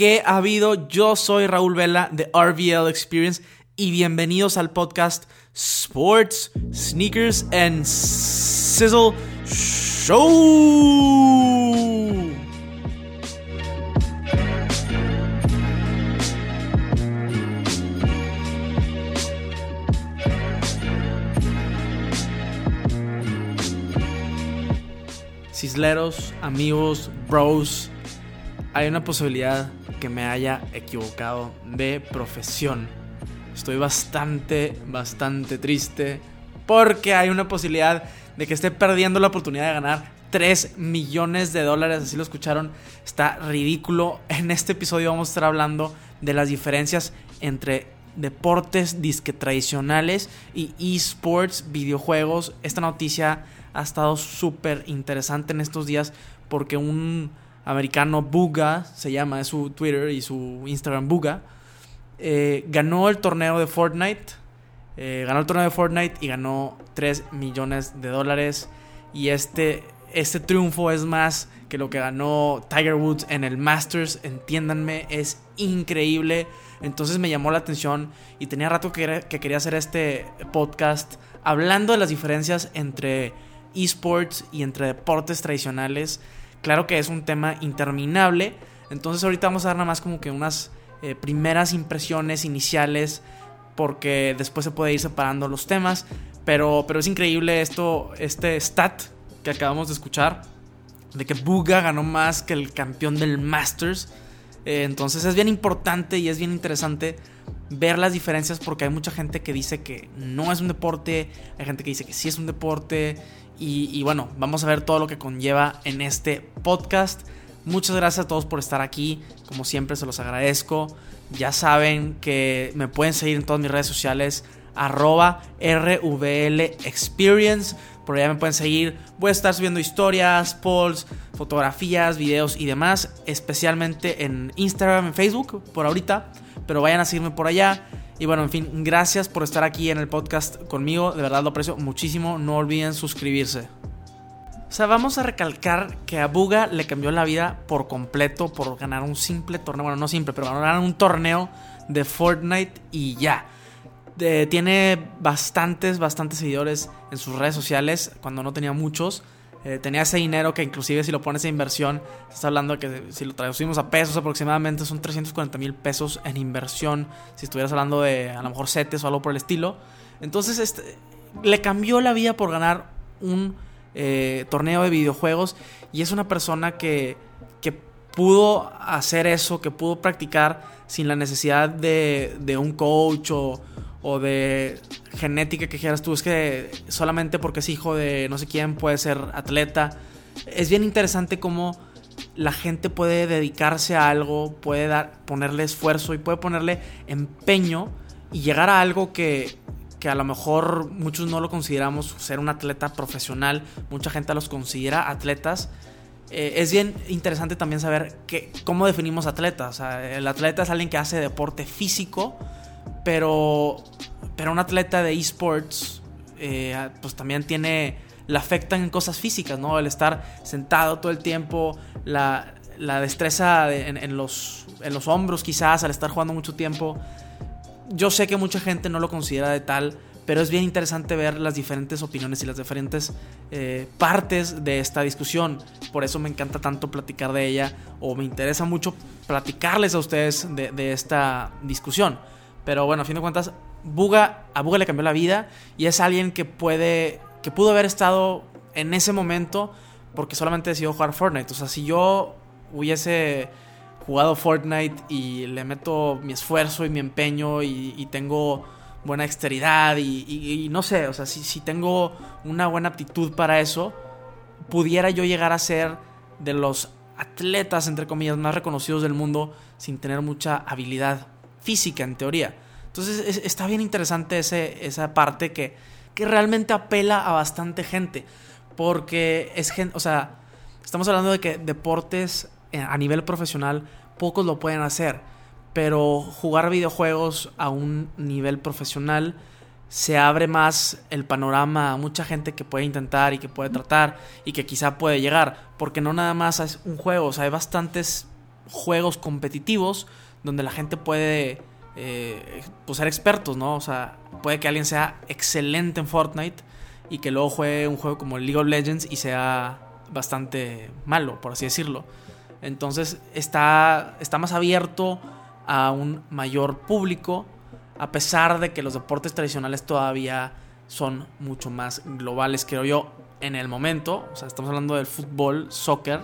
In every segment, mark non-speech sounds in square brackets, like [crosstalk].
¿Qué ha habido? Yo soy Raúl Vela de RVL Experience y bienvenidos al podcast Sports, Sneakers and Sizzle Show. Cisleros, amigos, bros, hay una posibilidad que me haya equivocado de profesión. Estoy bastante, bastante triste porque hay una posibilidad de que esté perdiendo la oportunidad de ganar 3 millones de dólares, así lo escucharon, está ridículo. En este episodio vamos a estar hablando de las diferencias entre deportes disque tradicionales y esports, videojuegos. Esta noticia ha estado súper interesante en estos días porque un americano Buga, se llama, es su Twitter y su Instagram Buga, eh, ganó el torneo de Fortnite. Eh, ganó el torneo de Fortnite y ganó 3 millones de dólares. Y este, este triunfo es más que lo que ganó Tiger Woods en el Masters. Entiéndanme, es increíble. Entonces me llamó la atención y tenía rato que, que quería hacer este podcast hablando de las diferencias entre esports y entre deportes tradicionales. Claro que es un tema interminable. Entonces ahorita vamos a dar nada más como que unas eh, primeras impresiones iniciales. Porque después se puede ir separando los temas. Pero, pero es increíble esto, este stat que acabamos de escuchar. De que Buga ganó más que el campeón del Masters. Eh, entonces es bien importante y es bien interesante ver las diferencias porque hay mucha gente que dice que no es un deporte, hay gente que dice que sí es un deporte y, bueno, vamos a ver todo lo que conlleva en este podcast. Muchas gracias a todos por estar aquí. Como siempre, se los agradezco. Ya saben que me pueden seguir en todas mis redes sociales. Arroba RVL Experience. Por allá me pueden seguir. Voy a estar subiendo historias, polls, fotografías, videos y demás. Especialmente en Instagram, en Facebook, por ahorita. Pero vayan a seguirme por allá. Y bueno, en fin, gracias por estar aquí en el podcast conmigo. De verdad lo aprecio muchísimo. No olviden suscribirse. O sea, vamos a recalcar que a Buga le cambió la vida por completo por ganar un simple torneo. Bueno, no simple, pero ganar un torneo de Fortnite y ya. tiene bastantes, bastantes seguidores en sus redes sociales cuando no tenía muchos. Eh, tenía ese dinero que inclusive si lo pones en inversión, estás hablando de que si lo traducimos a pesos aproximadamente son 340 mil pesos en inversión, si estuvieras hablando de a lo mejor setes o algo por el estilo. Entonces este, le cambió la vida por ganar un eh, torneo de videojuegos y es una persona que, que pudo hacer eso, que pudo practicar sin la necesidad de, de un coach o, o de genética que quieras tú, es que solamente porque es hijo de no sé quién puede ser atleta. Es bien interesante cómo la gente puede dedicarse a algo, puede dar, ponerle esfuerzo y puede ponerle empeño y llegar a algo que, que a lo mejor muchos no lo consideramos ser un atleta profesional, mucha gente los considera atletas. Eh, es bien interesante también saber que, cómo definimos atletas. el atleta es alguien que hace deporte físico, pero, pero un atleta de esports, eh, pues también tiene, le afectan en cosas físicas, ¿no? El estar sentado todo el tiempo, la, destreza en, los, en los hombros quizás, al estar jugando mucho tiempo. Yo sé que mucha gente no lo considera de tal, pero es bien interesante ver las diferentes opiniones y las diferentes eh, partes de esta discusión. Por eso me encanta tanto platicar de ella o me interesa mucho platicarles a ustedes de, de esta discusión. Pero bueno, a fin de cuentas, Buga, a Buga le cambió la vida y es alguien que puede, que pudo haber estado en ese momento porque solamente decidió jugar Fortnite. O sea, si yo hubiese jugado Fortnite y le meto mi esfuerzo y mi empeño y, tengo buena dexteridad y, no sé, o sea, si, si tengo una buena aptitud para eso, pudiera yo llegar a ser de los atletas, entre comillas, más reconocidos del mundo sin tener mucha habilidad física en teoría. Entonces está bien interesante ese, esa parte que, que realmente apela a bastante gente. Porque es gente, o sea, estamos hablando de que deportes eh, a nivel profesional pocos lo pueden hacer. Pero jugar videojuegos a un nivel profesional se abre más el panorama a mucha gente que puede intentar y que puede tratar y que quizá puede llegar. Porque no nada más es un juego, o sea, hay bastantes juegos competitivos donde la gente puede eh, pues ser expertos, ¿no? O sea, puede que alguien sea excelente en Fortnite y que luego juegue un juego como League of Legends y sea bastante malo, por así decirlo. Entonces está, está más abierto a un mayor público, a pesar de que los deportes tradicionales todavía son mucho más globales, creo yo, en el momento. O sea, estamos hablando del fútbol, soccer.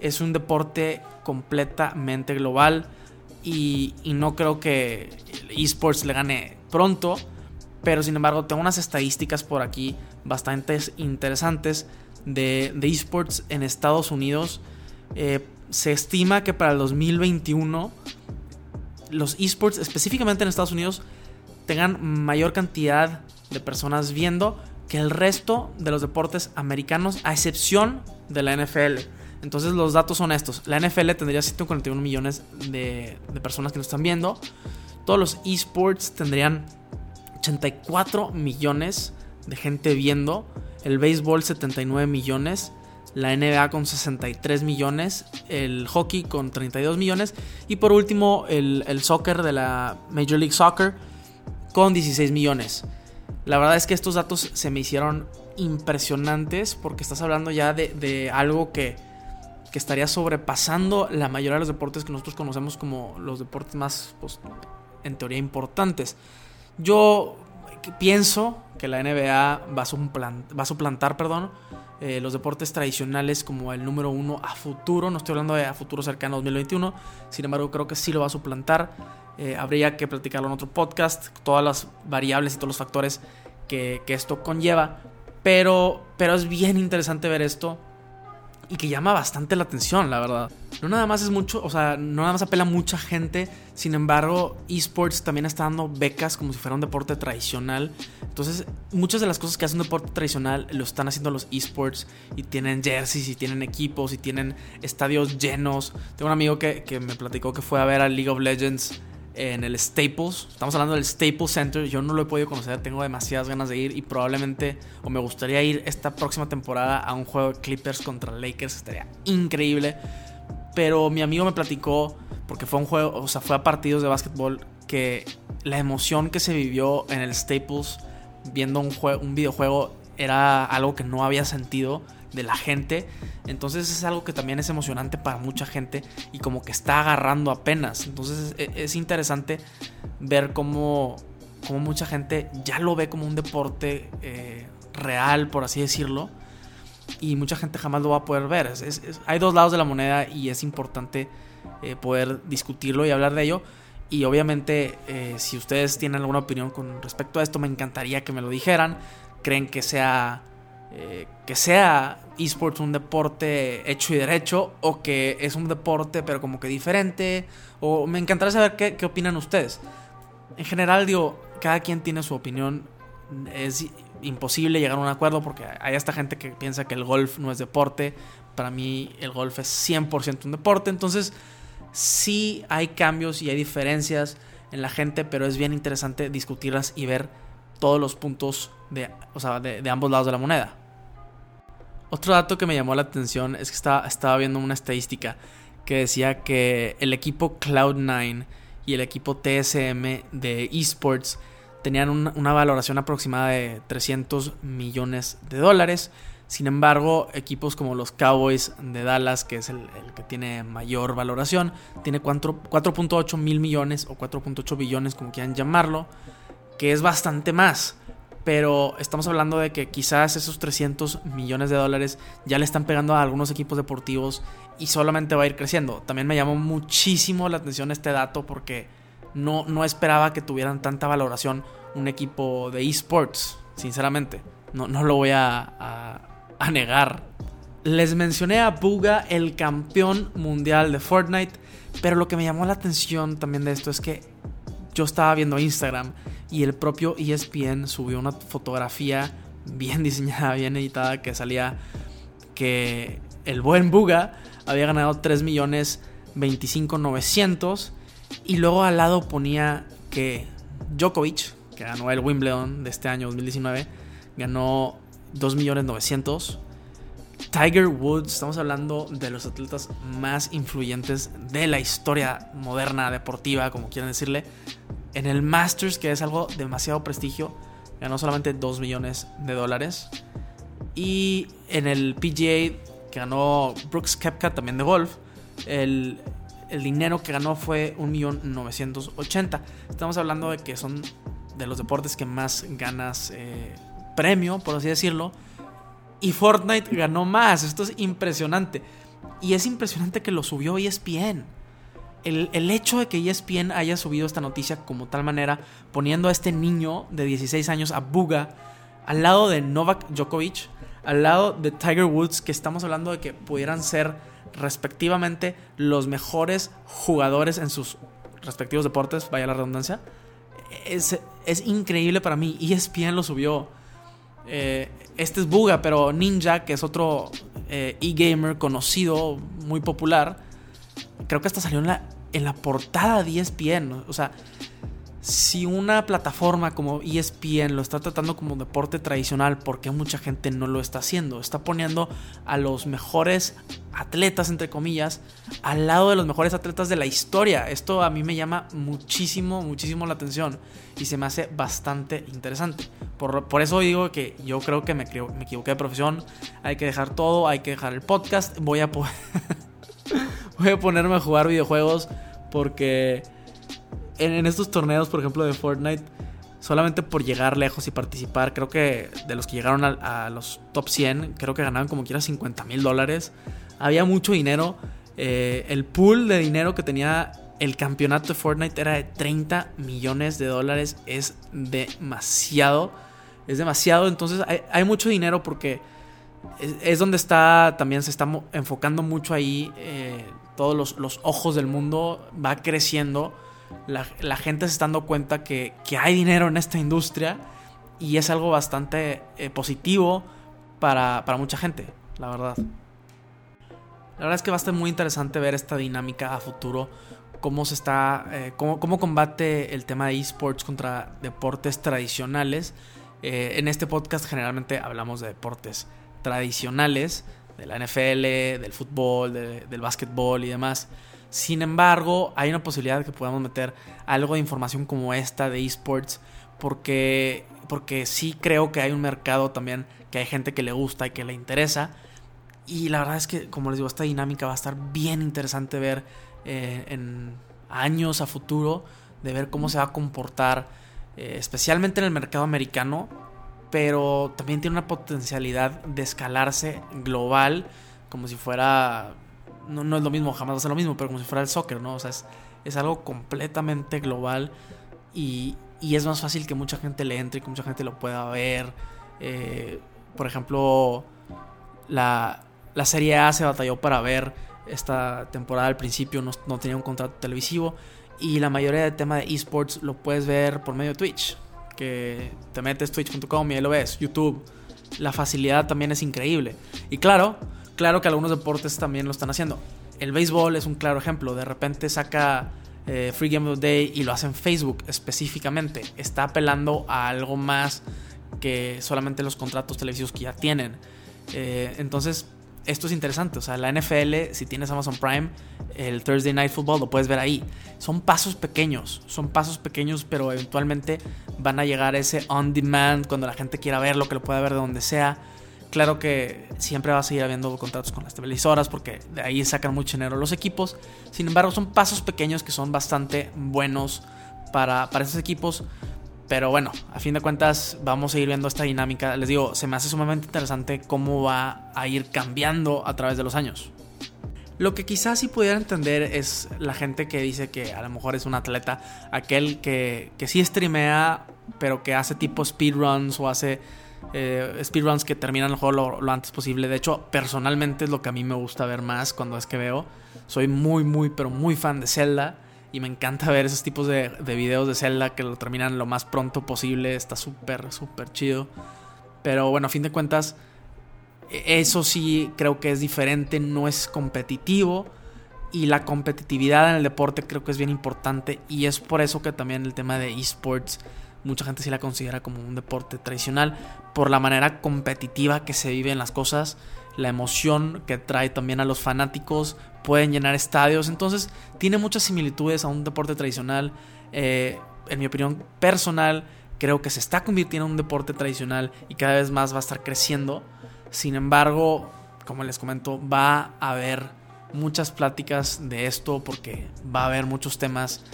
Es un deporte completamente global y, no creo que esports le gane pronto. Pero sin embargo, tengo unas estadísticas por aquí bastante interesantes de, esports en Estados Unidos. Eh, se estima que para el 2021 los esports, específicamente en Estados Unidos, tengan mayor cantidad de personas viendo que el resto de los deportes americanos, a excepción de la NFL. Entonces los datos son estos. La NFL tendría 141 millones de, de personas que nos están viendo. Todos los esports tendrían 84 millones de gente viendo. El béisbol 79 millones. La NBA con 63 millones. El hockey con 32 millones. Y por último el, el soccer de la Major League Soccer con 16 millones. La verdad es que estos datos se me hicieron impresionantes porque estás hablando ya de, algo que, que, estaría sobrepasando la mayoría de los deportes que nosotros conocemos como los deportes más, pues, en teoría, importantes. Yo pienso que la NBA va a, suplantar, va a suplantar perdón, eh, los deportes tradicionales como el número uno a futuro. No estoy hablando de a futuro cercano 2021. Sin embargo, creo que sí lo va a suplantar. Eh, habría que platicarlo en otro podcast, todas las variables y todos los factores que, esto conlleva. Pero, pero es bien interesante ver esto y que llama bastante la atención, la verdad. No nada más es mucho, o sea, no nada más apela a mucha gente, sin embargo, esports también está dando becas como si fuera un deporte tradicional. Entonces, muchas de las cosas que hace un deporte tradicional lo están haciendo los esports y tienen jerseys y tienen equipos y tienen estadios llenos. Tengo un amigo que, que me platicó que fue a ver a League of Legends en el Staples. Estamos hablando del Staples Center. Yo no lo he podido conocer, tengo demasiadas ganas de ir y probablemente o me gustaría ir esta próxima temporada a un juego de Clippers contra Lakers. Estaría increíble. Pero mi amigo me platicó, porque fue un juego, o sea, fue a partidos de básquetbol, que la emoción que se vivió en el Staples viendo un, un videojuego era algo que no había sentido de la gente. Entonces es algo que también es emocionante para mucha gente y como que está agarrando apenas. Entonces es, interesante ver cómo, cómo, mucha gente ya lo ve como un deporte eh, real, por así decirlo. Y mucha gente jamás lo va a poder ver. hay dos lados de la moneda y es importante eh, poder discutirlo y hablar de ello. Y obviamente, eh, si ustedes tienen alguna opinión con respecto a esto, me encantaría que me lo dijeran. Creen que sea eh, que sea esports un deporte hecho y derecho o que es un deporte pero como que diferente o me encantaría saber qué, qué opinan ustedes. En general digo, cada quien tiene su opinión, es imposible llegar a un acuerdo porque hay esta gente que piensa que el golf no es deporte, para mí el golf es 100% un deporte, entonces sí hay cambios y hay diferencias en la gente, pero es bien interesante discutirlas y ver todos los puntos de, de ambos lados de la moneda. Otro dato que me llamó la atención es que estaba, estaba viendo una estadística que decía que el equipo Cloud9 y el equipo TSM de esports tenían una, valoración aproximada de 300 millones de dólares. Sin embargo, equipos como los Cowboys de Dallas, que es el, que tiene mayor valoración, tiene 4.8 mil millones o 4.8 billones, como quieran llamarlo, que es bastante más pero estamos hablando de que quizás esos 300 millones de dólares ya le están pegando a algunos equipos deportivos y solamente va a ir creciendo. También me llamó muchísimo la atención este dato porque no, no esperaba que tuvieran tanta valoración un equipo de esports, sinceramente. No, no lo voy a, a negar. Les mencioné a Buga, el campeón mundial de Fortnite, pero lo que me llamó la atención también de esto es que yo estaba viendo Instagram y el propio ESPN subió una fotografía bien [laughs] diseñada, bien editada que salía que el buen Buga había ganado 3 millones 25 900 y luego al lado ponía que Djokovic, que ganó el Wimbledon de este año 2019, ganó 2 millones 900 Tiger Woods, estamos hablando de los atletas más influyentes de la historia moderna, deportiva, como quieran decirle. En el Masters, que es algo demasiado prestigio, ganó solamente 2 millones de dólares. Y en el PGA, que ganó Brooks Kepka también de golf, el, dinero que ganó fue 1.980.000. Estamos hablando de que son de los deportes que más ganas eh, premio, por así decirlo. Y Fortnite ganó más. Esto es impresionante. Y es impresionante que lo subió ESPN. El, el, hecho de que ESPN haya subido esta noticia como tal manera, poniendo a este niño de 16 años, a Buga, al lado de Novak Djokovic, al lado de Tiger Woods, que estamos hablando de que pudieran ser respectivamente los mejores jugadores en sus respectivos deportes, vaya la redundancia, es, es increíble para mí. ESPN lo subió. Eh, este es Buga, pero Ninja, que es otro eh, e-gamer conocido, muy popular, creo que hasta salió en la, en la portada de ESPN. O sea, si una plataforma como ESPN lo está tratando como deporte tradicional, ¿por qué mucha gente no lo está haciendo? Está poniendo a los mejores atletas, entre comillas, al lado de los mejores atletas de la historia. Esto a mí me llama muchísimo, muchísimo la atención y se me hace bastante interesante. Por, eso digo que yo creo que me, me equivoqué de profesión. Hay que dejar todo, hay que dejar el podcast. Voy a, [laughs] voy a ponerme a jugar videojuegos porque en, estos torneos, por ejemplo, de Fortnite, solamente por llegar lejos y participar, creo que de los que llegaron a, los top 100, creo que ganaban como quiera 50 mil dólares. Había mucho dinero. Eh, el pool de dinero que tenía el campeonato de Fortnite era de 30 millones de dólares. Es demasiado. Es demasiado. Entonces hay, mucho dinero porque es, donde está, también se está enfocando mucho ahí. Eh, todos los, los ojos del mundo va creciendo la, gente se está dando cuenta que, hay dinero en esta industria y es algo bastante eh, positivo para, mucha gente, la verdad. La verdad es que va a estar muy interesante ver esta dinámica a futuro, cómo se está, eh, cómo, combate el tema de esports contra deportes tradicionales. Eh, en este podcast generalmente hablamos de deportes tradicionales, de la NFL, del fútbol, del básquetbol y demás. Sin embargo, hay una posibilidad de que podamos meter algo de información como esta de esports porque, porque sí creo que hay un mercado también que hay gente que le gusta y que le interesa. Y la verdad es que, como les digo, esta dinámica va a estar bien interesante ver eh, en años a futuro, de ver cómo se va a comportar, eh, especialmente en el mercado americano, pero también tiene una potencialidad de escalarse global, como si fuera no, es lo mismo, jamás va a ser lo mismo, pero como si fuera el soccer, ¿no? O sea, es, algo completamente global y, es más fácil que mucha gente le entre y que mucha gente lo pueda ver. Eh, por ejemplo, la, la Serie A se batalló para ver esta temporada al principio, no, tenía un contrato televisivo y la mayoría del tema de esports lo puedes ver por medio de Twitch, que te metes twitch.com y ahí lo ves, YouTube. La facilidad también es increíble. Y claro, Claro que algunos deportes también lo están haciendo. El béisbol es un claro ejemplo. De repente saca eh, Free Game of the Day y lo hace en Facebook específicamente. Está apelando a algo más que solamente los contratos televisivos que ya tienen. Eh, entonces, esto es interesante. O sea, la NFL, si tienes Amazon Prime, el Thursday Night Football lo puedes ver ahí. Son pasos pequeños, son pasos pequeños, pero eventualmente van a llegar ese on demand cuando la gente quiera verlo, que lo pueda ver de donde sea. Claro que siempre va a seguir habiendo contratos con las televisoras porque de ahí sacan mucho dinero los equipos. Sin embargo, son pasos pequeños que son bastante buenos para, para esos equipos. Pero bueno, a fin de cuentas vamos a ir viendo esta dinámica. Les digo, se me hace sumamente interesante cómo va a ir cambiando a través de los años. Lo que quizás sí pudiera entender es la gente que dice que a lo mejor es un atleta, aquel que, que sí streamea, pero que hace tipo speedruns o hace eh, speedruns que terminan el juego lo, antes posible. De hecho, personalmente es lo que a mí me gusta ver más cuando es que veo. Soy muy, muy, pero muy fan de Zelda. Y me encanta ver esos tipos de, de videos de Zelda que lo terminan lo más pronto posible. Está súper, súper chido. Pero bueno, a fin de cuentas, e, eso sí creo que es diferente. No es competitivo. Y la competitividad en el deporte creo que es bien importante. Y es por eso que también el tema de esports mucha gente sí la considera como un deporte tradicional por la manera competitiva que se viven las cosas. La emoción que trae también a los fanáticos, pueden llenar estadios, entonces tiene muchas similitudes a un deporte tradicional. Eh, en mi opinión personal, creo que se está convirtiendo en un deporte tradicional y cada vez más va a estar creciendo. Sin embargo, como les comento, va a haber muchas pláticas de esto porque va a haber muchos temas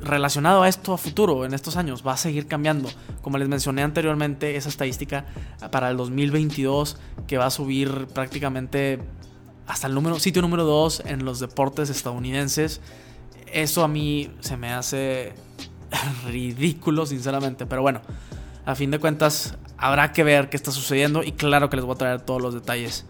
relacionado a esto a futuro, en estos años, va a seguir cambiando. Como les mencioné anteriormente, esa estadística para el 2022 que va a subir prácticamente hasta el número, sitio número 2 en los deportes estadounidenses. Eso a mí se me hace [laughs] ridículo, sinceramente. Pero bueno, a fin de cuentas, habrá que ver qué está sucediendo y claro que les voy a traer todos los detalles.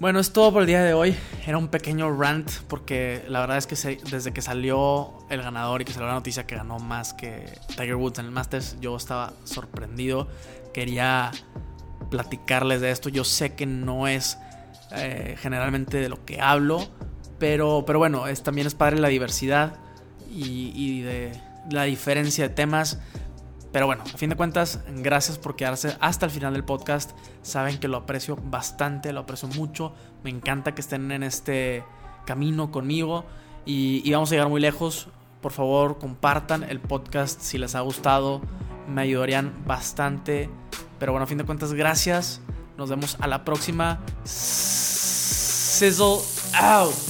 Bueno, es todo por el día de hoy. Era un pequeño rant porque la verdad es que desde que salió el ganador y que salió la noticia que ganó más que Tiger Woods en el Masters, yo estaba sorprendido. Quería platicarles de esto. Yo sé que no es eh, generalmente de lo que hablo, pero, pero bueno, es, también es padre la diversidad y, y de la diferencia de temas. Pero bueno, a fin de cuentas, gracias por quedarse hasta el final del podcast. Saben que lo aprecio bastante, lo aprecio mucho. Me encanta que estén en este camino conmigo y, vamos a llegar muy lejos. Por favor, compartan el podcast si les ha gustado. Me ayudarían bastante. Pero bueno, a fin de cuentas, gracias. Nos vemos a la próxima. Sizzle out.